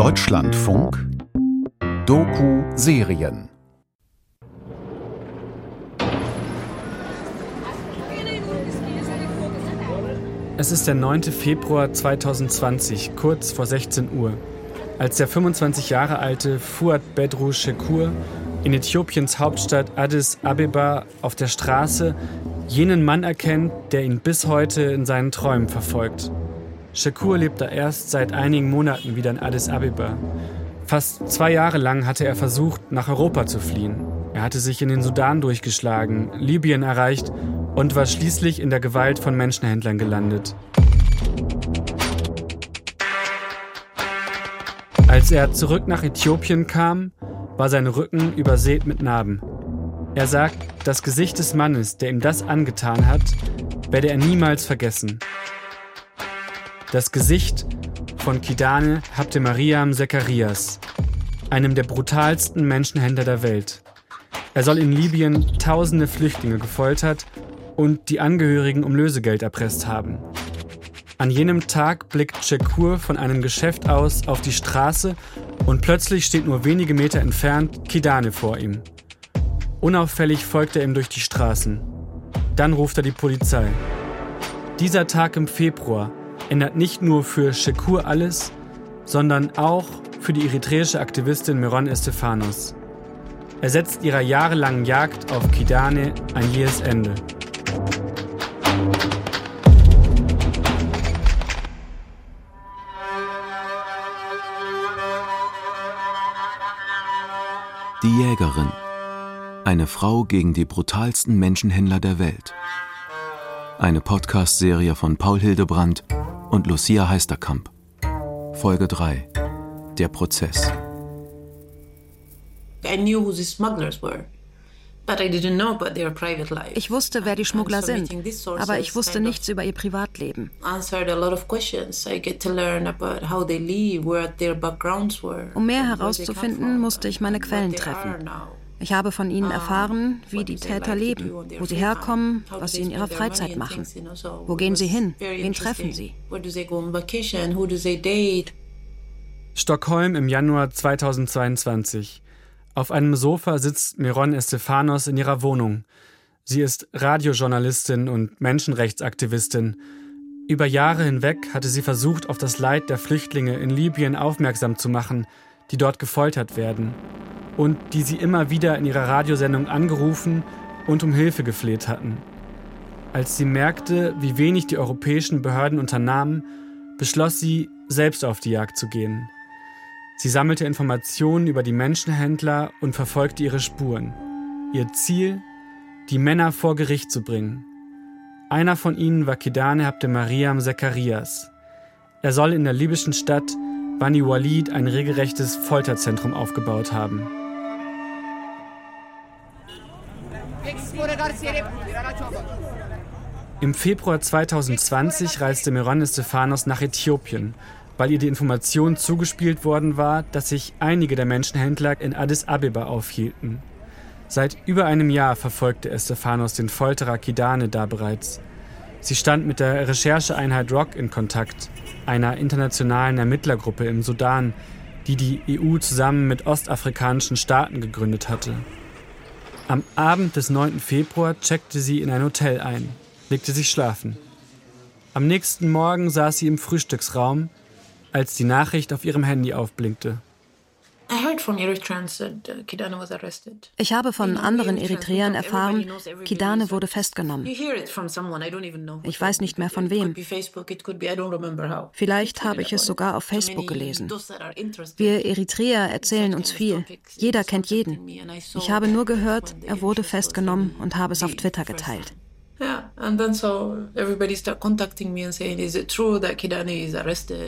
Deutschlandfunk Doku-Serien Es ist der 9. Februar 2020, kurz vor 16 Uhr, als der 25 Jahre alte Fuad Bedru Shekur in Äthiopiens Hauptstadt Addis Abeba auf der Straße jenen Mann erkennt, der ihn bis heute in seinen Träumen verfolgt. Shakur lebt da erst seit einigen Monaten wieder in Addis Abeba. Fast zwei Jahre lang hatte er versucht, nach Europa zu fliehen. Er hatte sich in den Sudan durchgeschlagen, Libyen erreicht und war schließlich in der Gewalt von Menschenhändlern gelandet. Als er zurück nach Äthiopien kam, war sein Rücken übersät mit Narben. Er sagt, das Gesicht des Mannes, der ihm das angetan hat, werde er niemals vergessen. Das Gesicht von Kidane Habtemariam Zacharias, einem der brutalsten Menschenhändler der Welt. Er soll in Libyen tausende Flüchtlinge gefoltert und die Angehörigen um Lösegeld erpresst haben. An jenem Tag blickt Shekur von einem Geschäft aus auf die Straße und plötzlich steht nur wenige Meter entfernt Kidane vor ihm. Unauffällig folgt er ihm durch die Straßen. Dann ruft er die Polizei. Dieser Tag im Februar ändert nicht nur für Shekur alles, sondern auch für die eritreische Aktivistin Meron Estefanos. Er setzt ihrer jahrelangen Jagd auf Kidane ein jähes Ende. Die Jägerin. Eine Frau gegen die brutalsten Menschenhändler der Welt. Eine Podcast-Serie von Paul Hildebrandt und Lucia Heisterkamp. Folge 3. Der Prozess. Ich wusste, wer die Schmuggler sind, aber ich wusste nichts über ihr Privatleben. Um mehr herauszufinden, musste ich meine Quellen treffen. Ich habe von ihnen erfahren, wie die Täter leben, wo sie herkommen, was sie in ihrer Freizeit machen. Wo gehen sie hin? Wen treffen sie? Stockholm im Januar 2022. Auf einem Sofa sitzt Miron Estefanos in ihrer Wohnung. Sie ist Radiojournalistin und Menschenrechtsaktivistin. Über Jahre hinweg hatte sie versucht, auf das Leid der Flüchtlinge in Libyen aufmerksam zu machen, die dort gefoltert werden und die sie immer wieder in ihrer Radiosendung angerufen und um Hilfe gefleht hatten. Als sie merkte, wie wenig die europäischen Behörden unternahmen, beschloss sie, selbst auf die Jagd zu gehen. Sie sammelte Informationen über die Menschenhändler und verfolgte ihre Spuren. Ihr Ziel, die Männer vor Gericht zu bringen. Einer von ihnen war Kidane Habte Mariam Zacharias. Er soll in der libyschen Stadt Bani Walid ein regelrechtes Folterzentrum aufgebaut haben. Im Februar 2020 reiste Meron Stefanos nach Äthiopien, weil ihr die Information zugespielt worden war, dass sich einige der Menschenhändler in Addis Abeba aufhielten. Seit über einem Jahr verfolgte Estefanos den Folterer Kidane da bereits. Sie stand mit der Rechercheeinheit ROC in Kontakt, einer internationalen Ermittlergruppe im Sudan, die die EU zusammen mit ostafrikanischen Staaten gegründet hatte. Am Abend des 9. Februar checkte sie in ein Hotel ein, legte sich schlafen. Am nächsten Morgen saß sie im Frühstücksraum, als die Nachricht auf ihrem Handy aufblinkte. Ich habe von anderen Eritreern erfahren, Kidane wurde festgenommen. Ich weiß nicht mehr von wem. Vielleicht habe ich es sogar auf Facebook gelesen. Wir Eritreer erzählen uns viel. Jeder kennt jeden. Ich habe nur gehört, er wurde festgenommen und habe es auf Twitter geteilt.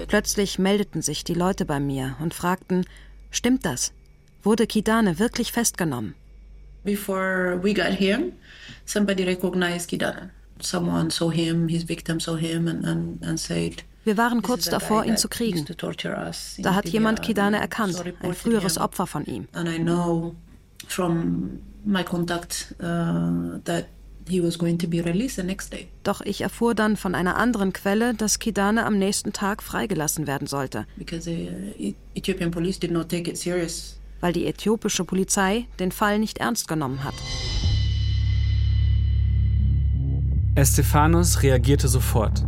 Plötzlich meldeten sich die Leute bei mir und fragten, Stimmt das? Wurde Kidane wirklich festgenommen? Before we got him, somebody recognized Kidane. Someone saw him, his victim saw him and, and, and said, wir waren kurz davor, ihn zu kriegen. Da hat jemand Kidane erkannt, ein früheres Opfer von ihm. Doch ich erfuhr dann von einer anderen Quelle, dass Kidane am nächsten Tag freigelassen werden sollte. Uh, Weil die äthiopische Polizei den Fall nicht ernst genommen hat. Estefanos reagierte sofort.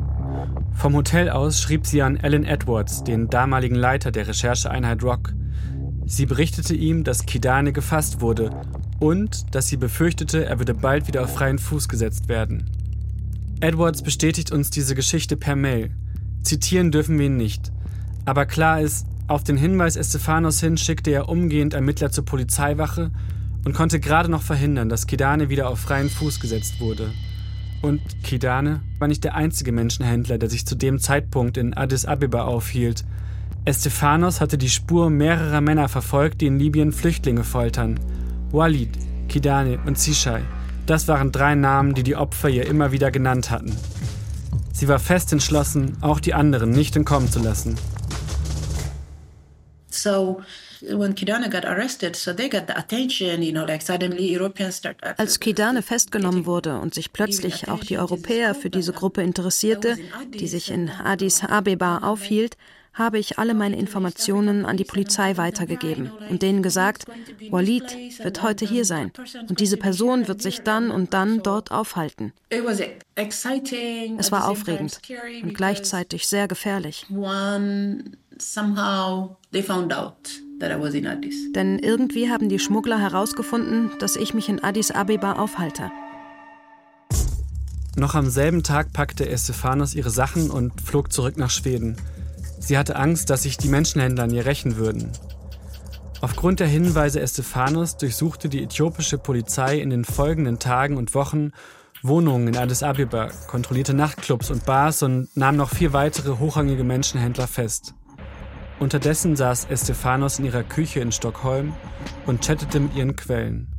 Vom Hotel aus schrieb sie an Alan Edwards, den damaligen Leiter der Rechercheeinheit Rock. Sie berichtete ihm, dass Kidane gefasst wurde und dass sie befürchtete, er würde bald wieder auf freien Fuß gesetzt werden. Edwards bestätigt uns diese Geschichte per Mail. Zitieren dürfen wir ihn nicht. Aber klar ist, auf den Hinweis Estefanos hin schickte er umgehend Ermittler zur Polizeiwache und konnte gerade noch verhindern, dass Kidane wieder auf freien Fuß gesetzt wurde. Und Kidane war nicht der einzige Menschenhändler, der sich zu dem Zeitpunkt in Addis Abeba aufhielt. Estefanos hatte die Spur mehrerer Männer verfolgt, die in Libyen Flüchtlinge foltern. Walid, Kidane und Zishai. Das waren drei Namen, die die Opfer ihr immer wieder genannt hatten. Sie war fest entschlossen, auch die anderen nicht entkommen zu lassen. So als Kidane festgenommen wurde und sich plötzlich auch die Europäer für diese Gruppe interessierte, die sich in Addis Abeba aufhielt, habe ich alle meine Informationen an die Polizei weitergegeben und denen gesagt, Walid wird heute hier sein und diese Person wird sich dann und dann dort aufhalten. Es war aufregend und gleichzeitig sehr gefährlich. Denn irgendwie haben die Schmuggler herausgefunden, dass ich mich in Addis Abeba aufhalte. Noch am selben Tag packte Estefanos ihre Sachen und flog zurück nach Schweden. Sie hatte Angst, dass sich die Menschenhändler an ihr rächen würden. Aufgrund der Hinweise Estefanos durchsuchte die äthiopische Polizei in den folgenden Tagen und Wochen Wohnungen in Addis Abeba, kontrollierte Nachtclubs und Bars und nahm noch vier weitere hochrangige Menschenhändler fest. Unterdessen saß Estefanos in ihrer Küche in Stockholm und chattete mit ihren Quellen.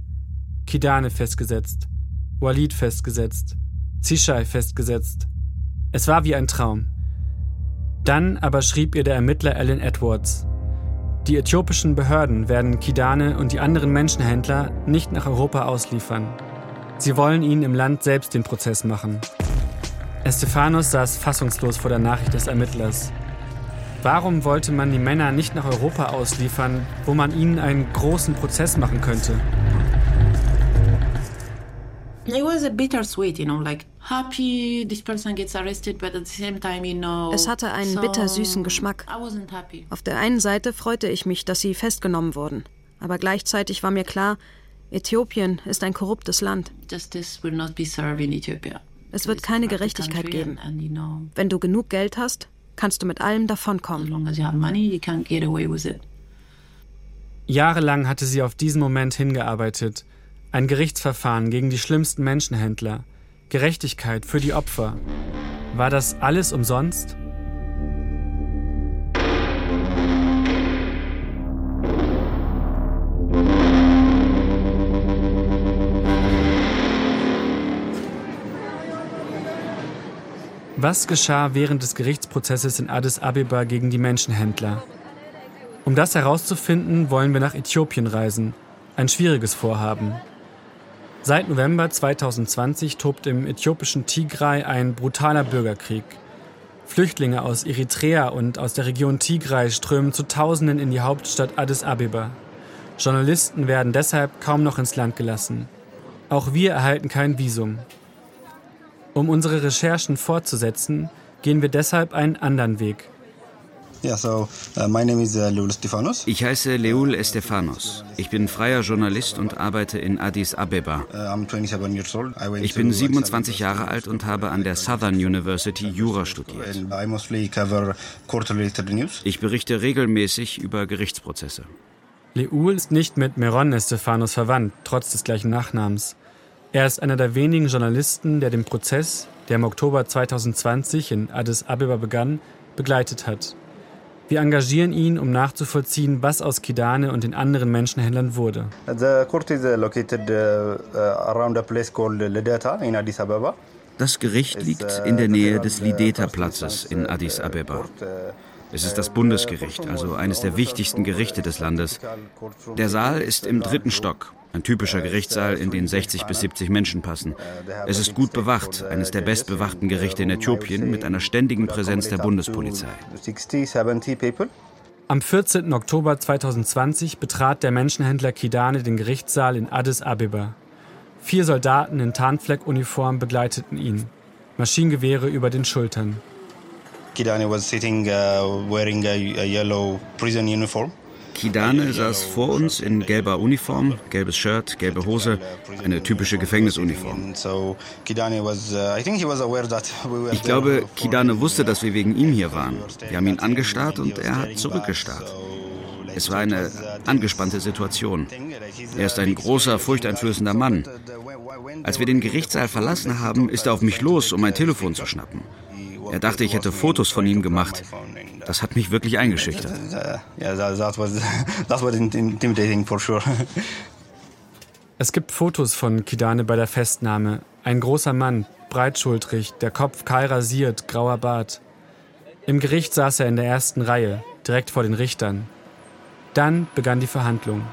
Kidane festgesetzt, Walid festgesetzt, Zishai festgesetzt. Es war wie ein Traum. Dann aber schrieb ihr der Ermittler Alan Edwards. Die äthiopischen Behörden werden Kidane und die anderen Menschenhändler nicht nach Europa ausliefern. Sie wollen ihnen im Land selbst den Prozess machen. Estefanos saß fassungslos vor der Nachricht des Ermittlers. Warum wollte man die Männer nicht nach Europa ausliefern, wo man ihnen einen großen Prozess machen könnte? Es hatte einen bittersüßen Geschmack. Auf der einen Seite freute ich mich, dass sie festgenommen wurden, aber gleichzeitig war mir klar, Äthiopien ist ein korruptes Land. Es wird keine Gerechtigkeit geben. Wenn du genug Geld hast, kannst du mit allem davonkommen. Jahrelang hatte sie auf diesen Moment hingearbeitet. Ein Gerichtsverfahren gegen die schlimmsten Menschenhändler. Gerechtigkeit für die Opfer. War das alles umsonst? Was geschah während des Gerichtsprozesses in Addis Abeba gegen die Menschenhändler? Um das herauszufinden, wollen wir nach Äthiopien reisen. Ein schwieriges Vorhaben. Seit November 2020 tobt im äthiopischen Tigray ein brutaler Bürgerkrieg. Flüchtlinge aus Eritrea und aus der Region Tigray strömen zu Tausenden in die Hauptstadt Addis Abeba. Journalisten werden deshalb kaum noch ins Land gelassen. Auch wir erhalten kein Visum. Um unsere Recherchen fortzusetzen, gehen wir deshalb einen anderen Weg. Uh, uh, ich heiße Leul Estefanos. Ich bin freier Journalist und arbeite in Addis Abeba. Uh, ich bin 27 Jahre alt und habe an der Southern University Jura studiert. Ich berichte regelmäßig über Gerichtsprozesse. Leul ist nicht mit Meron Estefanos verwandt, trotz des gleichen Nachnamens. Er ist einer der wenigen Journalisten, der den Prozess, der im Oktober 2020 in Addis Abeba begann, begleitet hat. Wir engagieren ihn, um nachzuvollziehen, was aus Kidane und den anderen Menschenhändlern wurde. Das Gericht liegt in der Nähe des Lideta-Platzes in Addis Abeba. Es ist das Bundesgericht, also eines der wichtigsten Gerichte des Landes. Der Saal ist im dritten Stock, ein typischer Gerichtssaal, in den 60 bis 70 Menschen passen. Es ist gut bewacht, eines der bestbewachten Gerichte in Äthiopien mit einer ständigen Präsenz der Bundespolizei. Am 14. Oktober 2020 betrat der Menschenhändler Kidane den Gerichtssaal in Addis Abeba. Vier Soldaten in Tarnfleckuniform begleiteten ihn, Maschinengewehre über den Schultern. Kidane was sitting uh, wearing a, a yellow prison uniform. Kidane saß vor uns in gelber Uniform, gelbes Shirt, gelbe Hose, eine typische Gefängnisuniform. Ich glaube, Kidane wusste, dass wir wegen ihm hier waren. Wir haben ihn angestarrt und er hat zurückgestarrt. Es war eine angespannte Situation. Er ist ein großer, furchteinflößender Mann. Als wir den Gerichtssaal verlassen haben, ist er auf mich los, um mein Telefon zu schnappen. Er dachte, ich hätte Fotos von ihm gemacht. Das hat mich wirklich eingeschüchtert. Es gibt Fotos von Kidane bei der Festnahme. Ein großer Mann, breitschultrig, der Kopf kahl rasiert, grauer Bart. Im Gericht saß er in der ersten Reihe, direkt vor den Richtern. Dann begann die Verhandlung.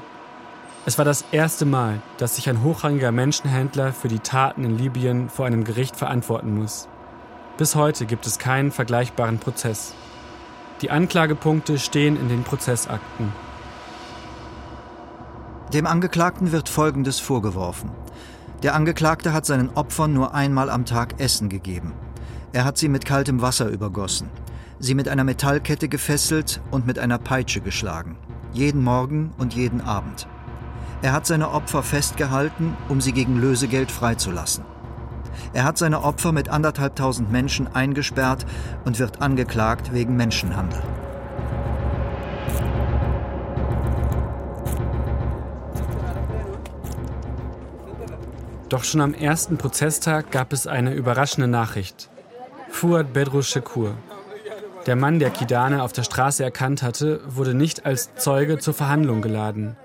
Es war das erste Mal, dass sich ein hochrangiger Menschenhändler für die Taten in Libyen vor einem Gericht verantworten muss. Bis heute gibt es keinen vergleichbaren Prozess. Die Anklagepunkte stehen in den Prozessakten. Dem Angeklagten wird Folgendes vorgeworfen. Der Angeklagte hat seinen Opfern nur einmal am Tag Essen gegeben. Er hat sie mit kaltem Wasser übergossen, sie mit einer Metallkette gefesselt und mit einer Peitsche geschlagen. Jeden Morgen und jeden Abend. Er hat seine Opfer festgehalten, um sie gegen Lösegeld freizulassen. Er hat seine Opfer mit anderthalbtausend Menschen eingesperrt und wird angeklagt wegen Menschenhandel. Doch schon am ersten Prozesstag gab es eine überraschende Nachricht. Fuad Bedru Shekur, der Mann, der Kidane auf der Straße erkannt hatte, wurde nicht als Zeuge zur Verhandlung geladen.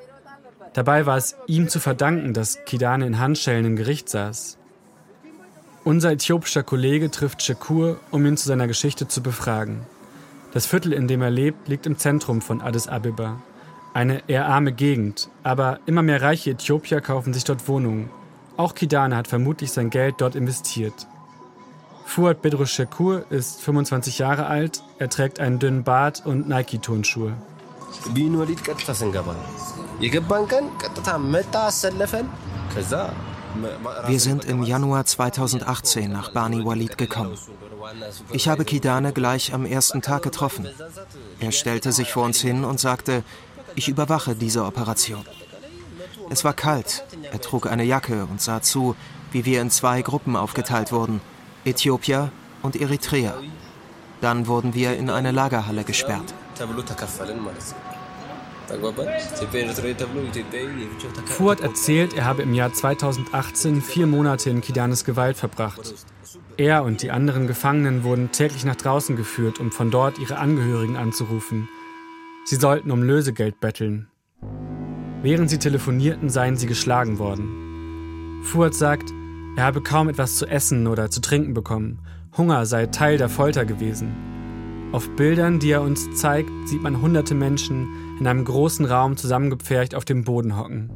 Dabei war es ihm zu verdanken, dass Kidane in Handschellen im Gericht saß. Unser äthiopischer Kollege trifft Shakur, um ihn zu seiner Geschichte zu befragen. Das Viertel, in dem er lebt, liegt im Zentrum von Addis Abeba. Eine eher arme Gegend, aber immer mehr reiche Äthiopier kaufen sich dort Wohnungen. Auch Kidane hat vermutlich sein Geld dort investiert. Fuad Bedro Shakur ist 25 Jahre alt, er trägt einen dünnen Bart und Nike-Turnschuhe. Wir sind im Januar 2018 nach Bani Walid gekommen. Ich habe Kidane gleich am ersten Tag getroffen. Er stellte sich vor uns hin und sagte, ich überwache diese Operation. Es war kalt, er trug eine Jacke und sah zu, wie wir in zwei Gruppen aufgeteilt wurden, Äthiopier und Eritreer. Dann wurden wir in eine Lagerhalle gesperrt. Fuad erzählt, er habe im Jahr 2018 vier Monate in Kidanes Gewalt verbracht. Er und die anderen Gefangenen wurden täglich nach draußen geführt, um von dort ihre Angehörigen anzurufen. Sie sollten um Lösegeld betteln. Während sie telefonierten, seien sie geschlagen worden. Fuad sagt, er habe kaum etwas zu essen oder zu trinken bekommen. Hunger sei Teil der Folter gewesen. Auf Bildern, die er uns zeigt, sieht man hunderte Menschen in einem großen Raum zusammengepfercht auf dem Boden hocken.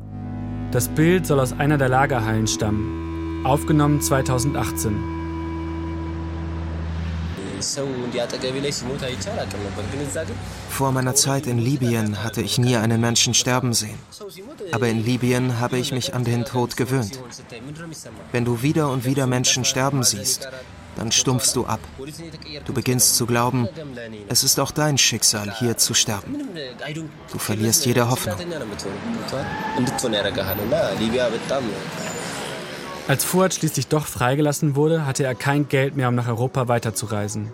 Das Bild soll aus einer der Lagerhallen stammen, aufgenommen 2018. Vor meiner Zeit in Libyen hatte ich nie einen Menschen sterben sehen. Aber in Libyen habe ich mich an den Tod gewöhnt. Wenn du wieder und wieder Menschen sterben siehst, dann stumpfst du ab. Du beginnst zu glauben, es ist auch dein Schicksal, hier zu sterben. Du verlierst jede Hoffnung. Als Fuad schließlich doch freigelassen wurde, hatte er kein Geld mehr, um nach Europa weiterzureisen.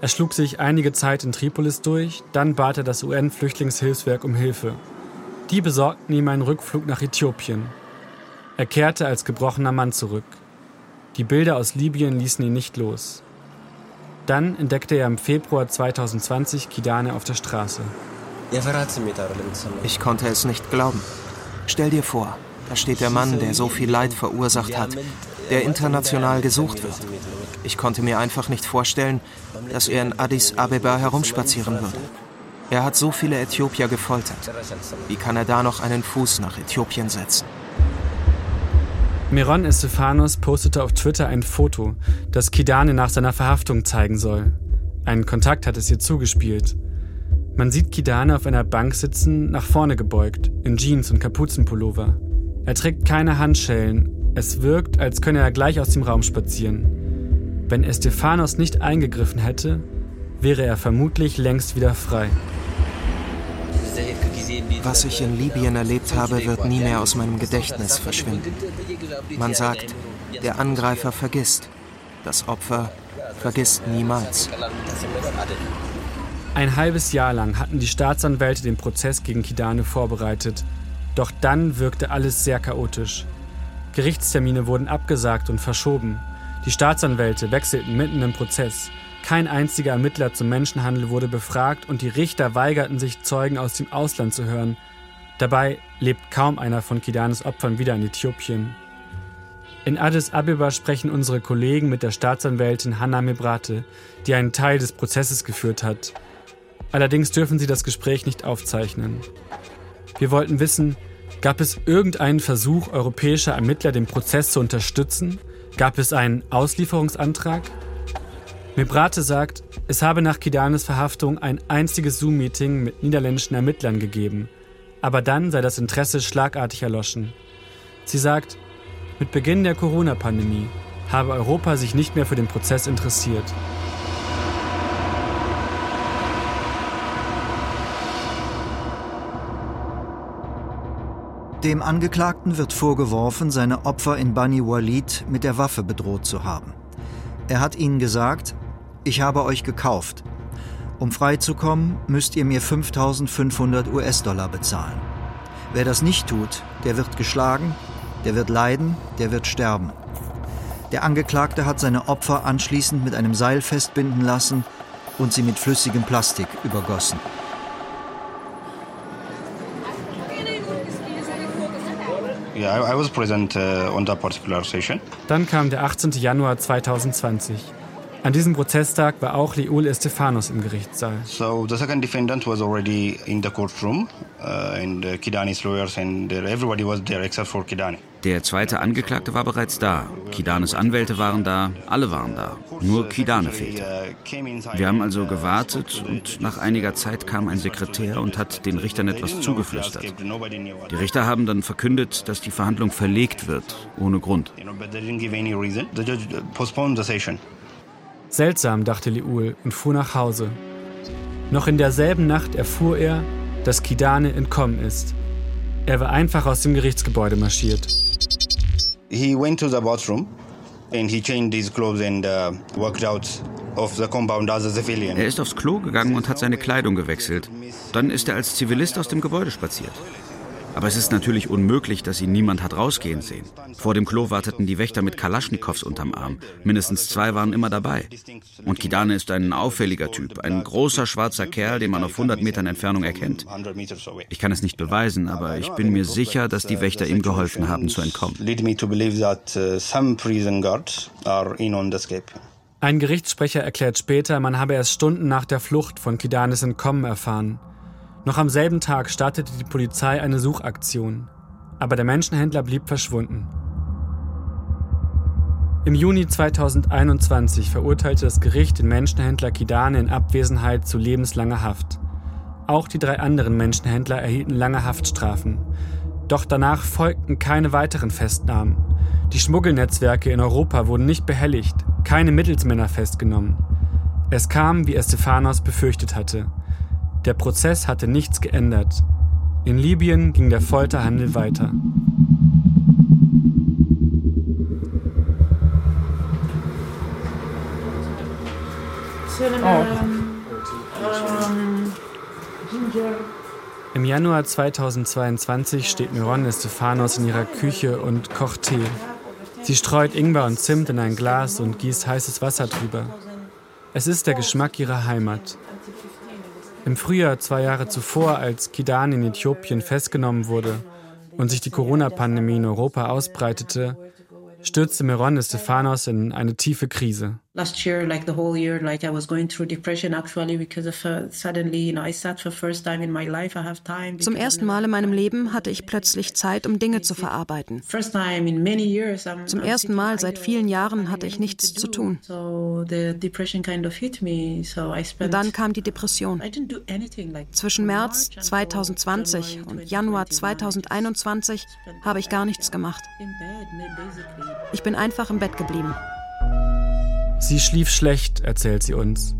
Er schlug sich einige Zeit in Tripolis durch, dann bat er das UN-Flüchtlingshilfswerk um Hilfe. Die besorgten ihm einen Rückflug nach Äthiopien. Er kehrte als gebrochener Mann zurück. Die Bilder aus Libyen ließen ihn nicht los. Dann entdeckte er im Februar 2020 Kidane auf der Straße. Ich konnte es nicht glauben. Stell dir vor, Da steht der Mann, der so viel Leid verursacht hat, der international gesucht wird. Ich konnte mir einfach nicht vorstellen, dass er in Addis Abeba herumspazieren würde. Er hat so viele Äthiopier gefoltert. Wie kann er da noch einen Fuß nach Äthiopien setzen? Miron Estefanos postete auf Twitter ein Foto, das Kidane nach seiner Verhaftung zeigen soll. Ein Kontakt hat es ihr zugespielt. Man sieht Kidane auf einer Bank sitzen, nach vorne gebeugt, in Jeans und Kapuzenpullover. Er trägt keine Handschellen. Es wirkt, als könne er gleich aus dem Raum spazieren. Wenn Estefanos nicht eingegriffen hätte, wäre er vermutlich längst wieder frei. Was ich in Libyen erlebt habe, wird nie mehr aus meinem Gedächtnis verschwinden. Man sagt, der Angreifer vergisst, das Opfer vergisst niemals. Ein halbes Jahr lang hatten die Staatsanwälte den Prozess gegen Kidane vorbereitet. Doch dann wirkte alles sehr chaotisch. Gerichtstermine wurden abgesagt und verschoben. Die Staatsanwälte wechselten mitten im Prozess. Kein einziger Ermittler zum Menschenhandel wurde befragt und die Richter weigerten sich, Zeugen aus dem Ausland zu hören. Dabei lebt kaum einer von Kidanes Opfern wieder in Äthiopien. In Addis Abeba sprechen unsere Kollegen mit der Staatsanwältin Hanna Mebrate, die einen Teil des Prozesses geführt hat. Allerdings dürfen sie das Gespräch nicht aufzeichnen. Wir wollten wissen, gab es irgendeinen Versuch europäischer Ermittler, den Prozess zu unterstützen? Gab es einen Auslieferungsantrag? Mebrate sagt, es habe nach Kidanes Verhaftung ein einziges Zoom-Meeting mit niederländischen Ermittlern gegeben, aber dann sei das Interesse schlagartig erloschen. Sie sagt, mit Beginn der Corona-Pandemie habe Europa sich nicht mehr für den Prozess interessiert. Dem Angeklagten wird vorgeworfen, seine Opfer in Bani Walid mit der Waffe bedroht zu haben. Er hat ihnen gesagt, ich habe euch gekauft. Um freizukommen, müsst ihr mir 5500 US-Dollar bezahlen. Wer das nicht tut, der wird geschlagen, der wird leiden, der wird sterben. Der Angeklagte hat seine Opfer anschließend mit einem Seil festbinden lassen und sie mit flüssigem Plastik übergossen. Uh, Dann kam der 18. Januar 2020. An diesem Prozesstag war auch Leul Estefanos im Gerichtssaal. So the second defendant was already in the courtroom uh, and uh, Kidani's lawyers and uh, everybody was there except for Kidani. Der zweite Angeklagte war bereits da. Kidanes Anwälte waren da, alle waren da. Nur Kidane fehlte. Wir haben also gewartet und nach einiger Zeit kam ein Sekretär und hat den Richtern etwas zugeflüstert. Die Richter haben dann verkündet, dass die Verhandlung verlegt wird, ohne Grund. Seltsam, dachte Liul und fuhr nach Hause. Noch in derselben Nacht erfuhr er, dass Kidane entkommen ist. Er war einfach aus dem Gerichtsgebäude marschiert. He went to the bathroom and he changed his clothes and uh, walked out of the compound as a civilian. Er ist aufs Klo gegangen und hat seine Kleidung gewechselt. Dann ist er als Zivilist aus dem Gebäude spaziert. Aber es ist natürlich unmöglich, dass ihn niemand hat rausgehen sehen. Vor dem Klo warteten die Wächter mit Kalaschnikows unterm Arm. Mindestens zwei waren immer dabei. Und Kidane ist ein auffälliger Typ, ein großer schwarzer Kerl, den man auf 100 Metern Entfernung erkennt. Ich kann es nicht beweisen, aber ich bin mir sicher, dass die Wächter ihm geholfen haben zu entkommen. Ein Gerichtssprecher erklärt später, man habe erst Stunden nach der Flucht von Kidanes Entkommen erfahren. Noch am selben Tag startete die Polizei eine Suchaktion, aber der Menschenhändler blieb verschwunden. Im Juni 2021 verurteilte das Gericht den Menschenhändler Kidane in Abwesenheit zu lebenslanger Haft. Auch die drei anderen Menschenhändler erhielten lange Haftstrafen. Doch danach folgten keine weiteren Festnahmen. Die Schmuggelnetzwerke in Europa wurden nicht behelligt, keine Mittelsmänner festgenommen. Es kam, wie Estefanos befürchtet hatte. Der Prozess hatte nichts geändert. In Libyen ging der Folterhandel weiter. Oh. Im Januar 2022 steht Miron Estefanos in ihrer Küche und kocht Tee. Sie streut Ingwer und Zimt in ein Glas und gießt heißes Wasser drüber. Es ist der Geschmack ihrer Heimat. Im Frühjahr zwei Jahre zuvor, als Kidan in Äthiopien festgenommen wurde, und sich die Corona-Pandemie in Europa ausbreitete, stürzte Meron Stefanos in eine tiefe Krise. Last year, like the whole year, like I was going through depression actually because of uh, suddenly, you know, I sat for first time in my life. I have time. Zum ersten Mal in meinem Leben hatte ich plötzlich Zeit, um Dinge zu verarbeiten. First time in many years. I'm, Zum ersten Mal seit vielen Jahren hatte ich nichts zu tun. So the depression kind of hit me. So I spent. Und dann kam die Depression. Zwischen März 2020 und Januar 2021 habe ich gar nichts gemacht. Ich bin einfach im Bett geblieben. Sie schlief schlecht, erzählt sie uns,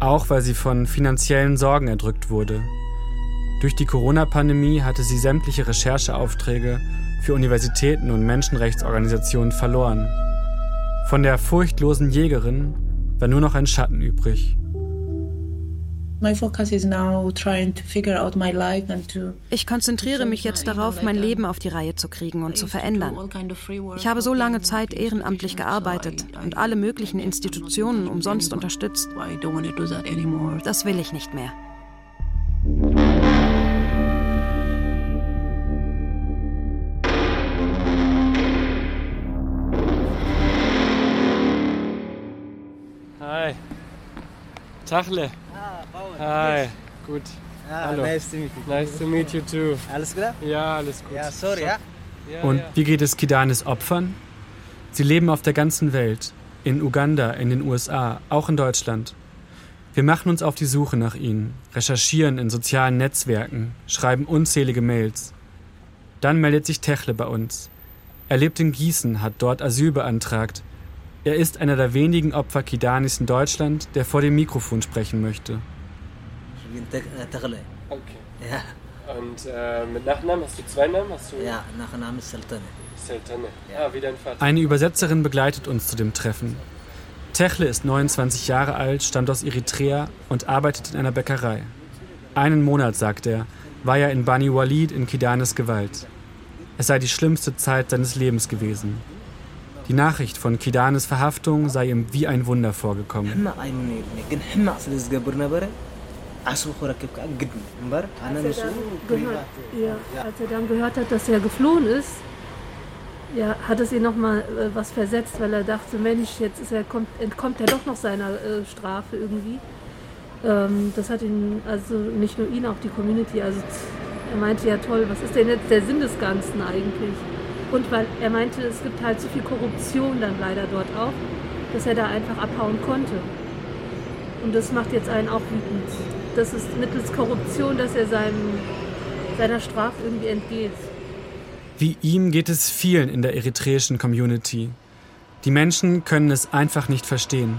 auch weil sie von finanziellen Sorgen erdrückt wurde. Durch die Corona-Pandemie hatte sie sämtliche Rechercheaufträge für Universitäten und Menschenrechtsorganisationen verloren. Von der furchtlosen Jägerin war nur noch ein Schatten übrig. Ich konzentriere mich jetzt darauf, mein Leben auf die Reihe zu kriegen und zu verändern. Ich habe so lange Zeit ehrenamtlich gearbeitet und alle möglichen Institutionen umsonst unterstützt. Das will ich nicht mehr. Hi. Tachle. Hi, gut. Ah, Hallo. Nice to meet you. Nice to meet you too. Alles gut? Ja, alles gut. Ja, sorry, ja. Und wie geht es Kidanes Opfern? Sie leben auf der ganzen Welt. In Uganda, in den USA, auch in Deutschland. Wir machen uns auf die Suche nach ihnen, recherchieren in sozialen Netzwerken, schreiben unzählige Mails. Dann meldet sich Techle bei uns. Er lebt in Gießen, hat dort Asyl beantragt. Er ist einer der wenigen Opfer Kidanis in Deutschland, der vor dem Mikrofon sprechen möchte. Taghle. Okay. Ja. Und äh, mit Nachnamen hast du zwei Namen? Hast du ja, Nachname ist Sultane. Sultane. Ja. Ah, wie dein Vater. Eine Übersetzerin begleitet uns zu dem Treffen. Techle ist 29 Jahre alt, stammt aus Eritrea und arbeitet in einer Bäckerei. Einen Monat, sagt er, war er in Bani Walid in Kidanes Gewalt. Es sei die schlimmste Zeit seines Lebens gewesen. Die Nachricht von Kidanes Verhaftung sei ihm wie ein Wunder vorgekommen. Als er, gehört, ja, als er dann gehört hat, dass er geflohen ist, ja, hat es ihn nochmal äh, was versetzt, weil er dachte, Mensch, jetzt er, kommt, entkommt er doch noch seiner äh, Strafe irgendwie. Ähm, das hat ihn, also nicht nur ihn, auch die Community, also er meinte ja toll, was ist denn jetzt der Sinn des Ganzen eigentlich? Und weil er meinte, es gibt halt so viel Korruption dann leider dort auch, dass er da einfach abhauen konnte. Und das macht jetzt einen auch wütend das ist mittels Korruption, dass er seinem, seiner Strafe irgendwie entgeht. Wie ihm geht es vielen in der eritreischen Community. Die Menschen können es einfach nicht verstehen.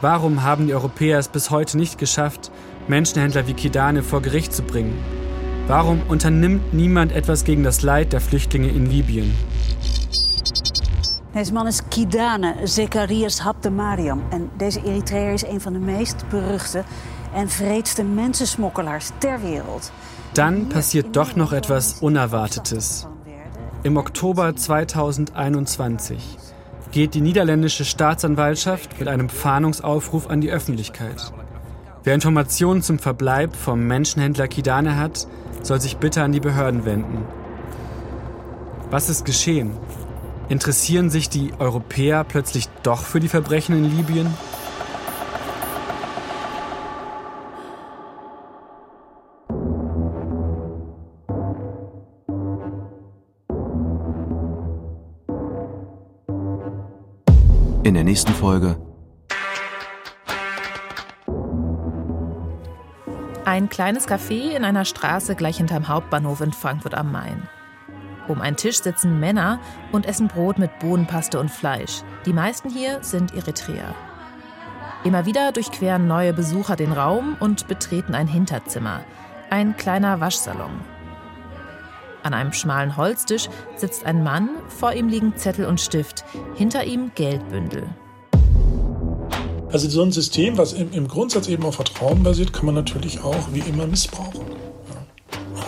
Warum haben die Europäer es bis heute nicht geschafft, Menschenhändler wie Kidane vor Gericht zu bringen? Warum unternimmt niemand etwas gegen das Leid der Flüchtlinge in Libyen? Deze man is Kidane Zekarias Habtemariam. En deze Eritreër is een van de meest beruchte en wreedste Mensensmuggelaars ter Wereld. Dann passiert doch noch etwas Unerwartetes. Im Oktober 2021 geht die niederländische Staatsanwaltschaft mit einem Fahndungsaufruf an die Öffentlichkeit. Wer Informationen zum Verbleib vom Menschenhändler Kidane hat, soll sich bitte an die Behörden wenden. Was ist geschehen? Interessieren sich die Europäer plötzlich doch für die Verbrechen in Libyen? In der nächsten Folge. Ein kleines Café in einer Straße gleich hinterm Hauptbahnhof in Frankfurt am Main. Um einen Tisch sitzen Männer und essen Brot mit Bohnenpaste und Fleisch. Die meisten hier sind Eritreer. Immer wieder durchqueren neue Besucher den Raum und betreten ein Hinterzimmer, ein kleiner Waschsalon. An einem schmalen Holztisch sitzt ein Mann, vor ihm liegen Zettel und Stift, hinter ihm Geldbündel. Also so ein System, was im, Grundsatz eben auf Vertrauen basiert, kann man natürlich auch wie immer missbrauchen.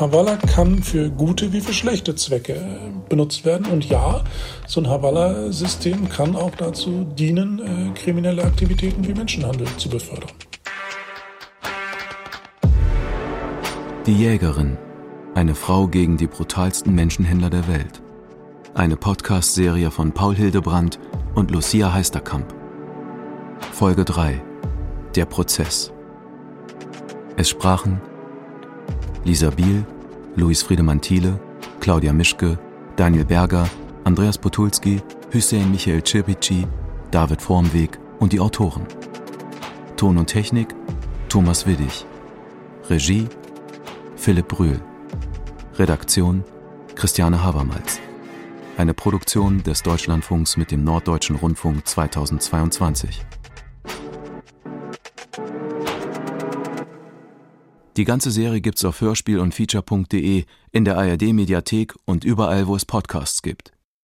Havala kann für gute wie für schlechte Zwecke äh, benutzt werden. Und ja, so ein Havala-System kann auch dazu dienen, äh, kriminelle Aktivitäten wie Menschenhandel zu befördern. Die Jägerin Eine Frau gegen die brutalsten Menschenhändler der Welt. Eine Podcast-Serie von Paul Hildebrandt und Lucia Heisterkamp. Folge 3. Der Prozess. Es sprachen Lisa Biel, Luis Friedemann Thiele, Claudia Mischke, Daniel Berger, Andreas Potulski, Hüseyin Michael Cirpici, David Vormweg und die Autoren. Ton und Technik Thomas Widdig. Regie Philipp Brühl. Redaktion Christiane Habermals. Eine Produktion des Deutschlandfunks mit dem Norddeutschen Rundfunk 2022. Die ganze Serie gibt's auf Hörspiel und Feature.de, in der ARD Mediathek und überall, wo es Podcasts gibt.